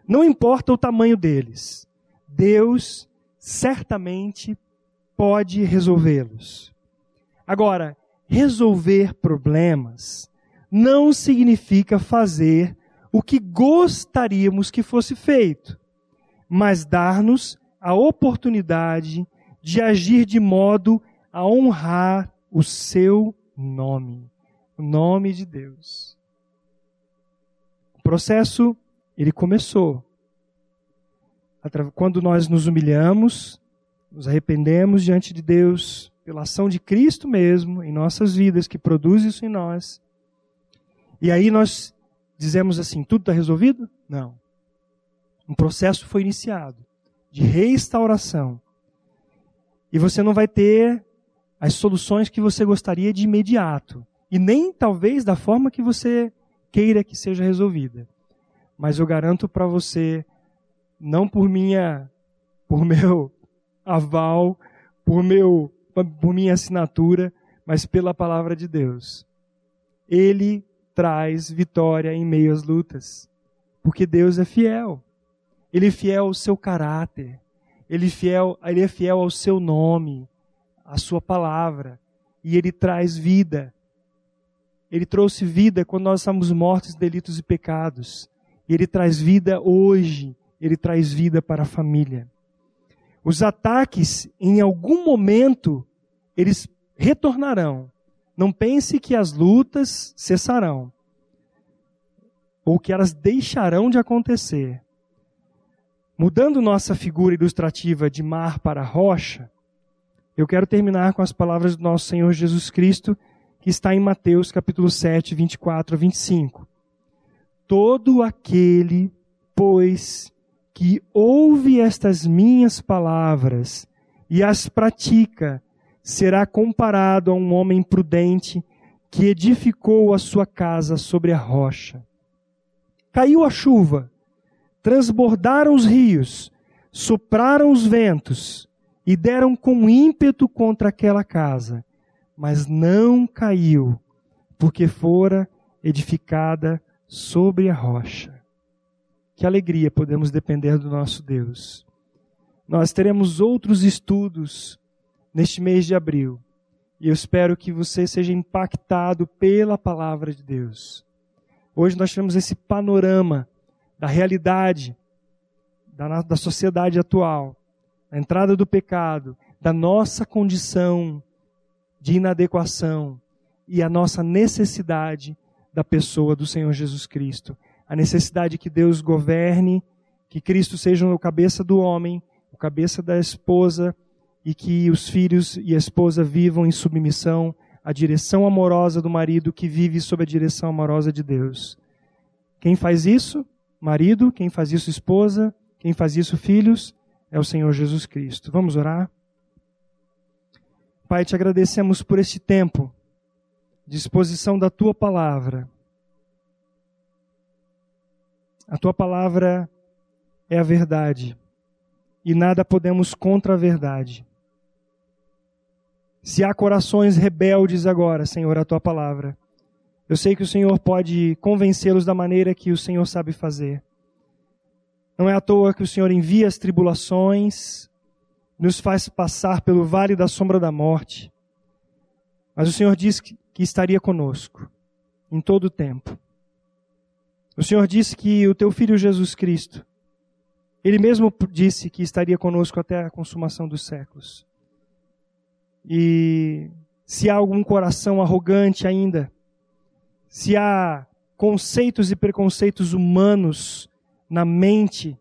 Não importa o tamanho deles. Deus certamente pode resolvê-los. Agora, resolver problemas não significa fazer o que gostaríamos que fosse feito, mas dar-nos a oportunidade de agir de modo a honrar o seu nome, o nome de Deus. O processo, ele começou. Quando nós nos humilhamos, nos arrependemos diante de Deus pela ação de Cristo mesmo em nossas vidas, que produz isso em nós. E aí nós dizemos assim: tudo está resolvido? Não. Um processo foi iniciado de restauração. E você não vai ter as soluções que você gostaria de imediato. E nem talvez da forma que você queira que seja resolvida. Mas eu garanto para você, não por minha, por meu aval, por meu, por minha assinatura, mas pela palavra de Deus. Ele traz vitória em meio às lutas, porque Deus é fiel. Ele é fiel ao seu caráter. Ele é fiel, ele é fiel ao seu nome, à sua palavra, e ele traz vida. Ele trouxe vida quando nós estávamos mortos em delitos e pecados. E ele traz vida hoje. Ele traz vida para a família. Os ataques, em algum momento, eles retornarão. Não pense que as lutas cessarão. Ou que elas deixarão de acontecer. Mudando nossa figura ilustrativa de mar para rocha, eu quero terminar com as palavras do nosso Senhor Jesus Cristo, que está em Mateus capítulo 7, 24 a 25. Todo aquele, pois, que ouve estas minhas palavras e as pratica, será comparado a um homem prudente que edificou a sua casa sobre a rocha. Caiu a chuva, transbordaram os rios, sopraram os ventos e deram com ímpeto contra aquela casa, mas não caiu, porque fora edificada sobre a rocha. Que alegria podemos depender do nosso Deus. Nós teremos outros estudos neste mês de abril. E eu espero que você seja impactado pela palavra de Deus. Hoje nós temos esse panorama da realidade da, da sociedade atual, da entrada do pecado, da nossa condição de inadequação e a nossa necessidade da pessoa do Senhor Jesus Cristo. A necessidade que Deus governe, que Cristo seja o cabeça do homem, o cabeça da esposa e que os filhos e a esposa vivam em submissão à direção amorosa do marido que vive sob a direção amorosa de Deus. Quem faz isso? marido, quem faz isso, esposa, quem faz isso, filhos, é o Senhor Jesus Cristo. Vamos orar? Pai, te agradecemos por este tempo de exposição da tua palavra. A tua palavra é a verdade e nada podemos contra a verdade. Se há corações rebeldes agora, Senhor, a tua palavra, eu sei que o Senhor pode convencê-los da maneira que o Senhor sabe fazer. Não é à toa que o Senhor envia as tribulações, nos faz passar pelo vale da sombra da morte. Mas o Senhor disse que estaria conosco em todo o tempo. O Senhor disse que o teu filho Jesus Cristo, ele mesmo disse que estaria conosco até a consumação dos séculos. E se há algum coração arrogante ainda, se há conceitos e preconceitos humanos na mente,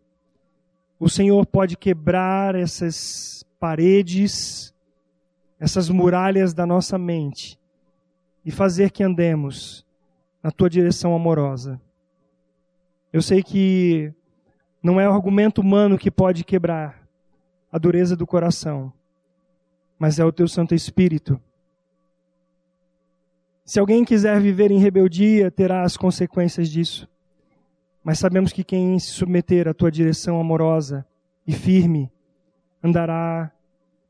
o Senhor pode quebrar essas paredes, essas muralhas da nossa mente e fazer que andemos na tua direção amorosa. Eu sei que não é o argumento humano que pode quebrar a dureza do coração, mas é o teu Santo Espírito Se alguém quiser viver em rebeldia, terá as consequências disso. Mas sabemos que quem se submeter à tua direção amorosa e firme andará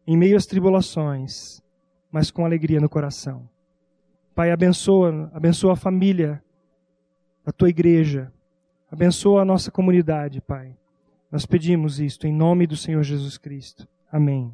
em meio às tribulações, mas com alegria no coração. Pai, abençoa, abençoa a família da tua igreja, abençoa a nossa comunidade, Pai. Nós pedimos isto em nome do Senhor Jesus Cristo. Amém.